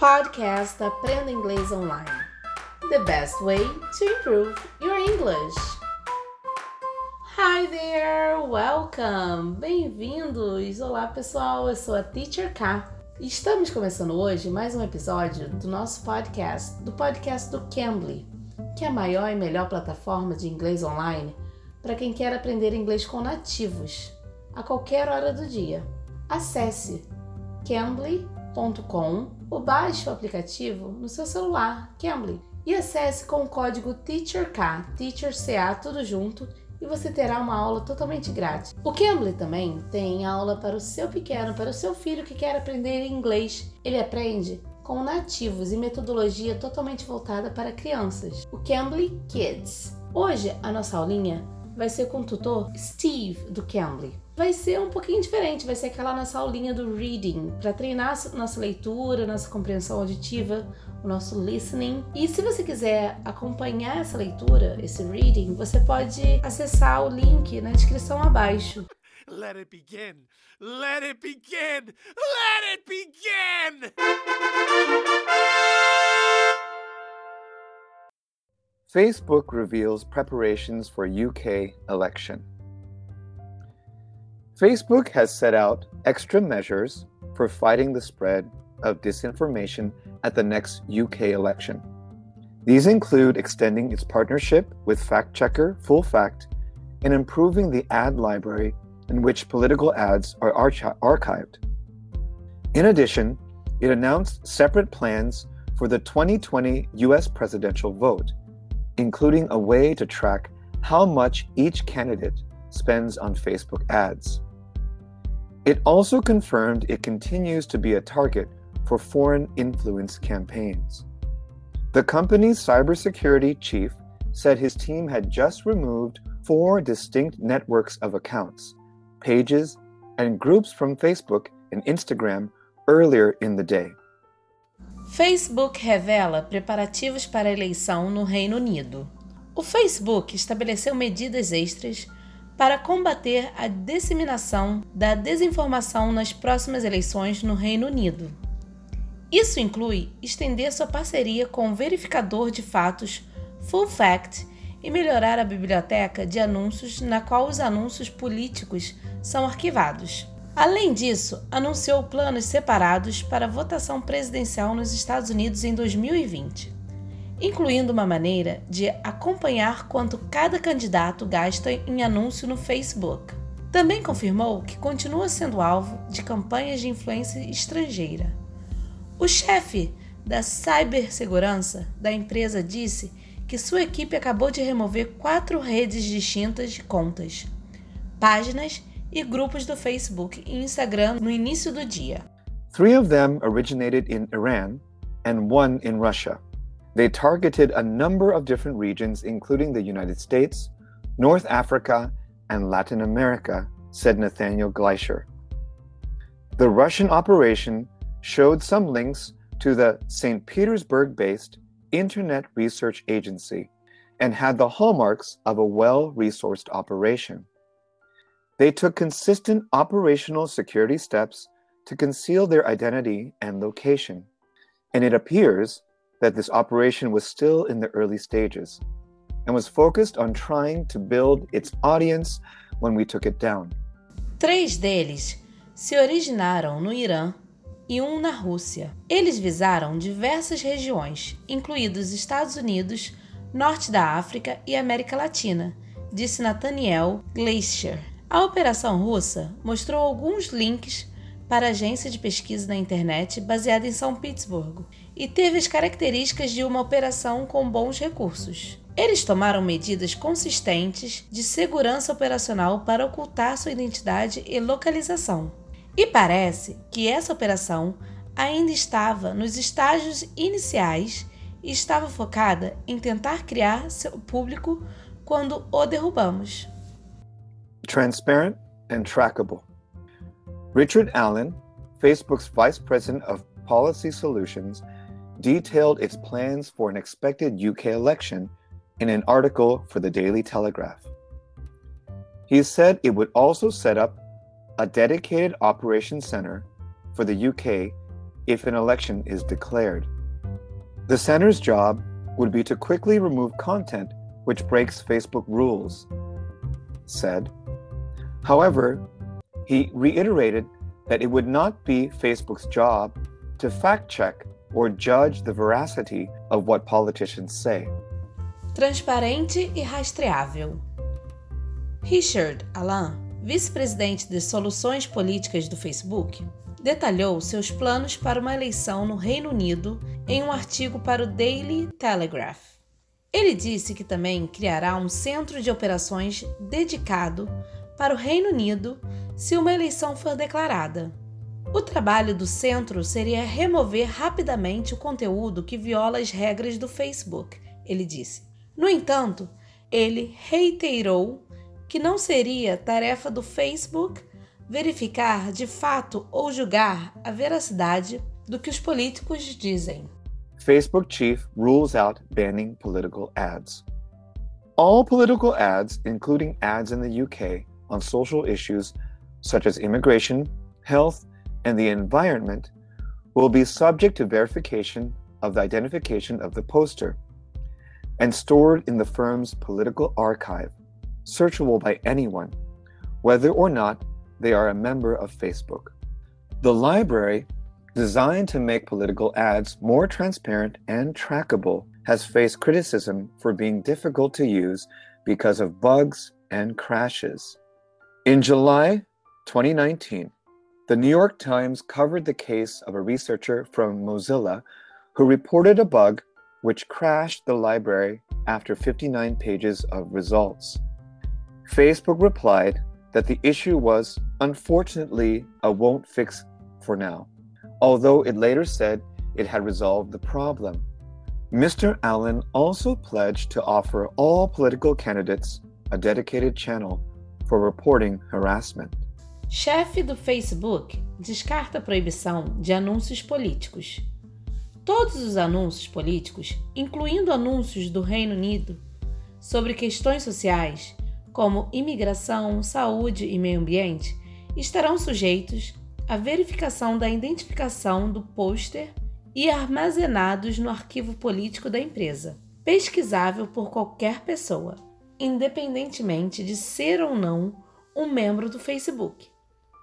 Podcast Aprenda Inglês Online. The best way to improve your English. Hi there, welcome! Bem-vindos! Olá pessoal, eu sou a Teacher K. Estamos começando hoje mais um episódio do nosso podcast, do podcast do Cambly, que é a maior e melhor plataforma de inglês online para quem quer aprender inglês com nativos, a qualquer hora do dia. Acesse cambly.com ou baixe o aplicativo no seu celular, Cambly, e acesse com o código TEACHERK, TEACHERCA, tudo junto, e você terá uma aula totalmente grátis. O Cambly também tem aula para o seu pequeno, para o seu filho que quer aprender inglês. Ele aprende com nativos e metodologia totalmente voltada para crianças. O Cambly Kids. Hoje a nossa aulinha vai ser com o tutor Steve do Cambly vai ser um pouquinho diferente, vai ser aquela nossa aulinha do reading, para treinar nossa leitura, nossa compreensão auditiva, o nosso listening. E se você quiser acompanhar essa leitura, esse reading, você pode acessar o link na descrição abaixo. Let it begin! Let it begin! Let it begin! Facebook reveals preparations for UK election. Facebook has set out extra measures for fighting the spread of disinformation at the next UK election. These include extending its partnership with fact checker Full Fact and improving the ad library in which political ads are archi- archived. In addition, it announced separate plans for the 2020 US presidential vote, including a way to track how much each candidate spends on Facebook ads. It also confirmed it continues to be a target for foreign influence campaigns. The company's cybersecurity chief said his team had just removed four distinct networks of accounts, pages, and groups from Facebook and Instagram earlier in the day. Facebook revela preparativos para a eleição no Reino Unido. O Facebook estabeleceu medidas extras para combater a disseminação da desinformação nas próximas eleições no Reino Unido. Isso inclui estender sua parceria com o verificador de fatos Full Fact e melhorar a biblioteca de anúncios na qual os anúncios políticos são arquivados. Além disso, anunciou planos separados para a votação presidencial nos Estados Unidos em 2020 incluindo uma maneira de acompanhar quanto cada candidato gasta em anúncio no Facebook. Também confirmou que continua sendo alvo de campanhas de influência estrangeira. O chefe da cibersegurança da empresa disse que sua equipe acabou de remover quatro redes distintas de contas, páginas e grupos do Facebook e Instagram no início do dia. Three of them originated in Iran and one in Russia. They targeted a number of different regions, including the United States, North Africa, and Latin America, said Nathaniel Gleicher. The Russian operation showed some links to the St. Petersburg based Internet Research Agency and had the hallmarks of a well resourced operation. They took consistent operational security steps to conceal their identity and location, and it appears that this operation was still in the early stages and was focused on trying to build its audience when we took it down. Três deles se originaram no Irã e um na Rússia. Eles visaram diversas regiões, incluídos Estados Unidos, Norte da África e América Latina, disse Nathaniel Gleicher. A operação russa mostrou alguns links para a agência de pesquisa na internet baseada em São Petersburgo e teve as características de uma operação com bons recursos. Eles tomaram medidas consistentes de segurança operacional para ocultar sua identidade e localização. E parece que essa operação ainda estava nos estágios iniciais e estava focada em tentar criar seu público quando o derrubamos. Transparent and trackable. Richard Allen, Facebook's vice president of policy solutions, detailed its plans for an expected UK election in an article for the Daily Telegraph. He said it would also set up a dedicated operations center for the UK if an election is declared. The center's job would be to quickly remove content which breaks Facebook rules, said. However, he reiterated that it would not be Facebook's job to fact check or judge the veracity of what politicians say. Transparente e rastreável. Richard Alain, vice-presidente de soluções políticas do Facebook, detalhou seus planos para uma eleição no Reino Unido em um artigo para o Daily Telegraph. Ele disse que também criará um centro de operações dedicado para o Reino Unido se uma eleição for declarada. O trabalho do centro seria remover rapidamente o conteúdo que viola as regras do Facebook, ele disse. No entanto, ele reiterou que não seria tarefa do Facebook verificar de fato ou julgar a veracidade do que os políticos dizem. Facebook chief rules out banning political ads. All political ads, including ads in the UK on social issues such as immigration, health, and the environment, will be subject to verification of the identification of the poster and stored in the firm's political archive, searchable by anyone, whether or not they are a member of Facebook. The library designed to make political ads more transparent and trackable, has faced criticism for being difficult to use because of bugs and crashes. In July 2019, the New York Times covered the case of a researcher from Mozilla who reported a bug which crashed the library after 59 pages of results. Facebook replied that the issue was unfortunately a won't fix for now although it later said it had resolved the problem. Mr. Allen also pledged to offer all political candidates a dedicated channel for reporting harassment. Chefe do Facebook descarta a proibição de anúncios políticos. Todos os anúncios políticos, incluindo anúncios do Reino Unido sobre questões sociais, como imigração, saúde e meio ambiente, estarão sujeitos a verificação da identificação do pôster e armazenados no arquivo político da empresa, pesquisável por qualquer pessoa, independentemente de ser ou não um membro do Facebook.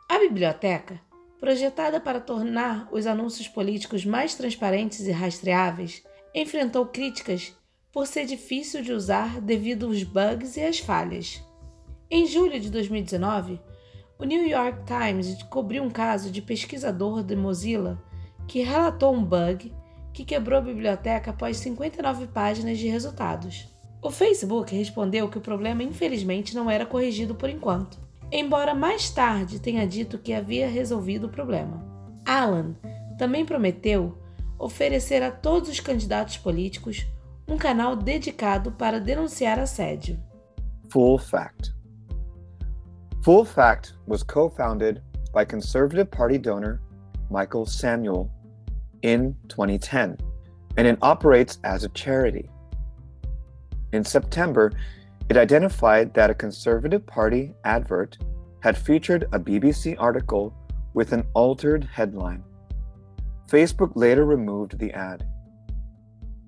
A biblioteca, projetada para tornar os anúncios políticos mais transparentes e rastreáveis, enfrentou críticas por ser difícil de usar devido aos bugs e às falhas. Em julho de 2019, o New York Times cobriu um caso de pesquisador de Mozilla que relatou um bug que quebrou a biblioteca após 59 páginas de resultados. O Facebook respondeu que o problema infelizmente não era corrigido por enquanto, embora mais tarde tenha dito que havia resolvido o problema. Alan também prometeu oferecer a todos os candidatos políticos um canal dedicado para denunciar assédio. Full fact. Full Fact was co founded by Conservative Party donor Michael Samuel in 2010, and it operates as a charity. In September, it identified that a Conservative Party advert had featured a BBC article with an altered headline. Facebook later removed the ad.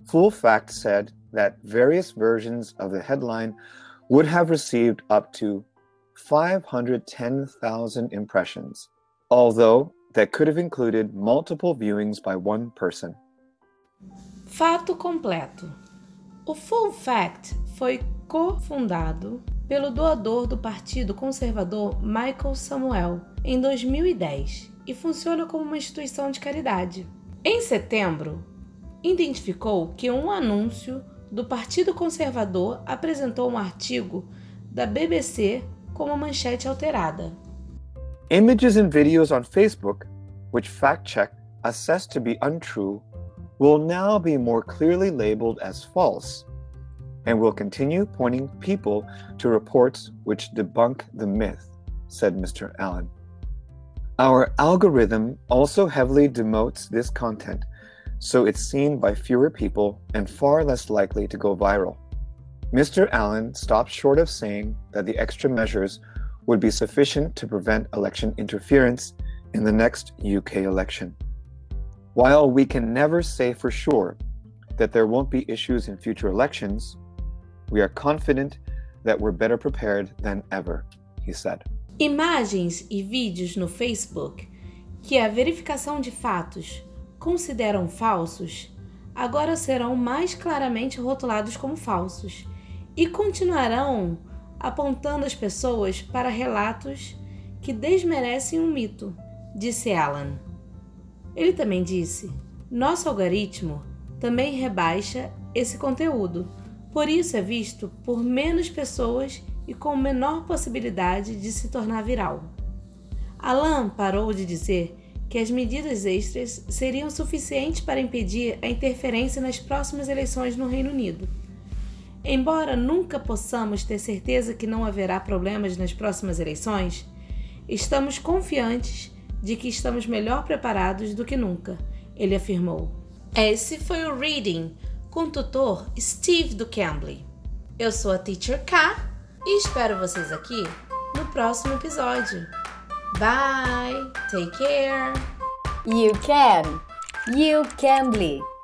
Full Fact said that various versions of the headline would have received up to 510,000 impressions, although that could have included multiple viewings by one person. Fato completo: O Full Fact foi cofundado pelo doador do Partido Conservador Michael Samuel em 2010 e funciona como uma instituição de caridade. Em setembro, identificou que um anúncio do Partido Conservador apresentou um artigo da BBC como manchete alterada. Images and videos on Facebook, which fact check assessed to be untrue, will now be more clearly labeled as false and will continue pointing people to reports which debunk the myth, said Mr. Allen. Our algorithm also heavily demotes this content, so it's seen by fewer people and far less likely to go viral. Mr. Allen stopped short of saying that the extra measures would be sufficient to prevent election interference in the next UK election. While we can never say for sure that there won't be issues in future elections, we are confident that we're better prepared than ever, he said. Imagens e vídeos no Facebook que a verificação de fatos consideram falsos agora serão mais claramente rotulados como falsos e continuarão apontando as pessoas para relatos que desmerecem um mito, disse Alan. Ele também disse: nosso algoritmo também rebaixa esse conteúdo, por isso é visto por menos pessoas e com menor possibilidade de se tornar viral. Alan parou de dizer que as medidas extras seriam suficientes para impedir a interferência nas próximas eleições no Reino Unido. Embora nunca possamos ter certeza que não haverá problemas nas próximas eleições, estamos confiantes de que estamos melhor preparados do que nunca, ele afirmou. Esse foi o Reading com o tutor Steve do Cambly. Eu sou a Teacher K e espero vocês aqui no próximo episódio. Bye! Take care! You can! You can!